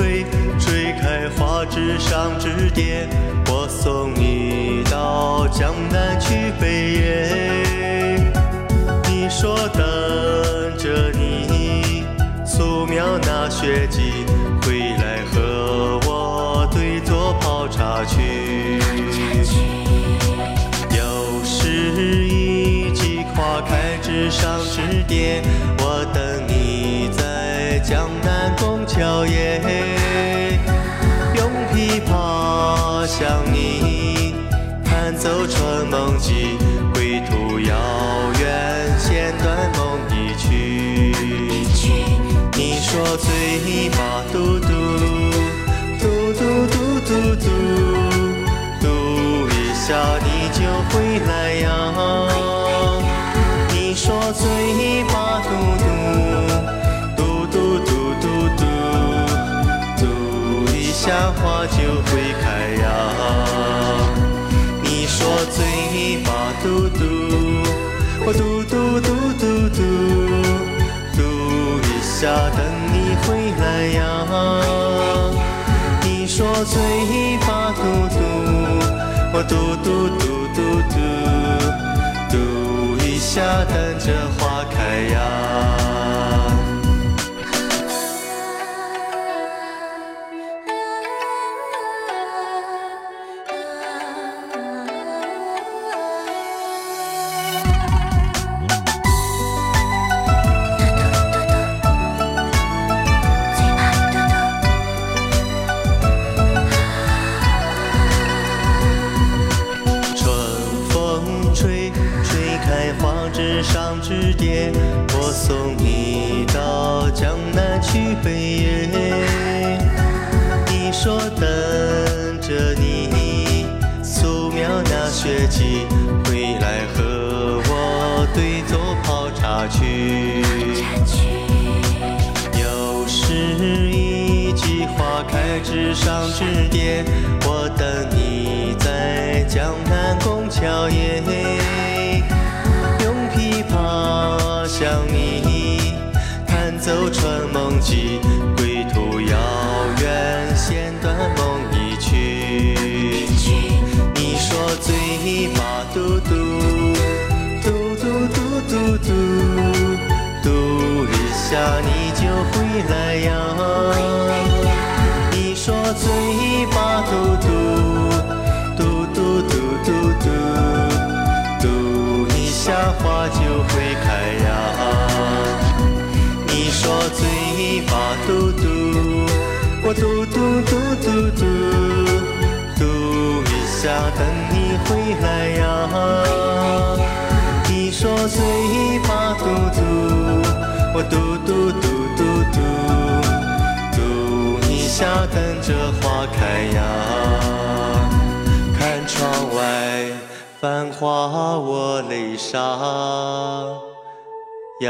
吹，吹开花枝上枝蝶，我送你到江南去北野。你说等着你，素描那雪迹，回来和我对坐泡茶去。又是一季花开枝上枝蝶，我等你在江南拱桥夜，你说嘴巴嘟嘟，嘟嘟嘟嘟嘟，嘟一下你就回来呀。你说嘴巴嘟嘟，嘟嘟嘟嘟嘟，嘟一下花就会开呀。你说嘴巴嘟嘟，我嘟嘟嘟嘟嘟，嘟一下等嘴巴嘟嘟，我嘟嘟嘟嘟嘟，嘟一下等着花开呀。上枝蝶，我送你到江南去北野。你说等着你，素描那雪迹，回来和我对坐泡茶去。又是一季花开枝上枝蝶，我等你弹奏春梦记，归途遥远，弦断梦已去。你说嘴巴嘟嘟，嘟嘟嘟嘟嘟，嘟一下你就回来呀。你说嘴巴嘟嘟，嘟嘟嘟嘟嘟，嘟一下花就会嘴巴嘟嘟，我嘟嘟嘟嘟嘟，嘟一下等你回来呀。你说嘴巴嘟嘟，我嘟嘟嘟嘟嘟，嘟一下等着花开呀。看窗外繁华，我泪沙呀。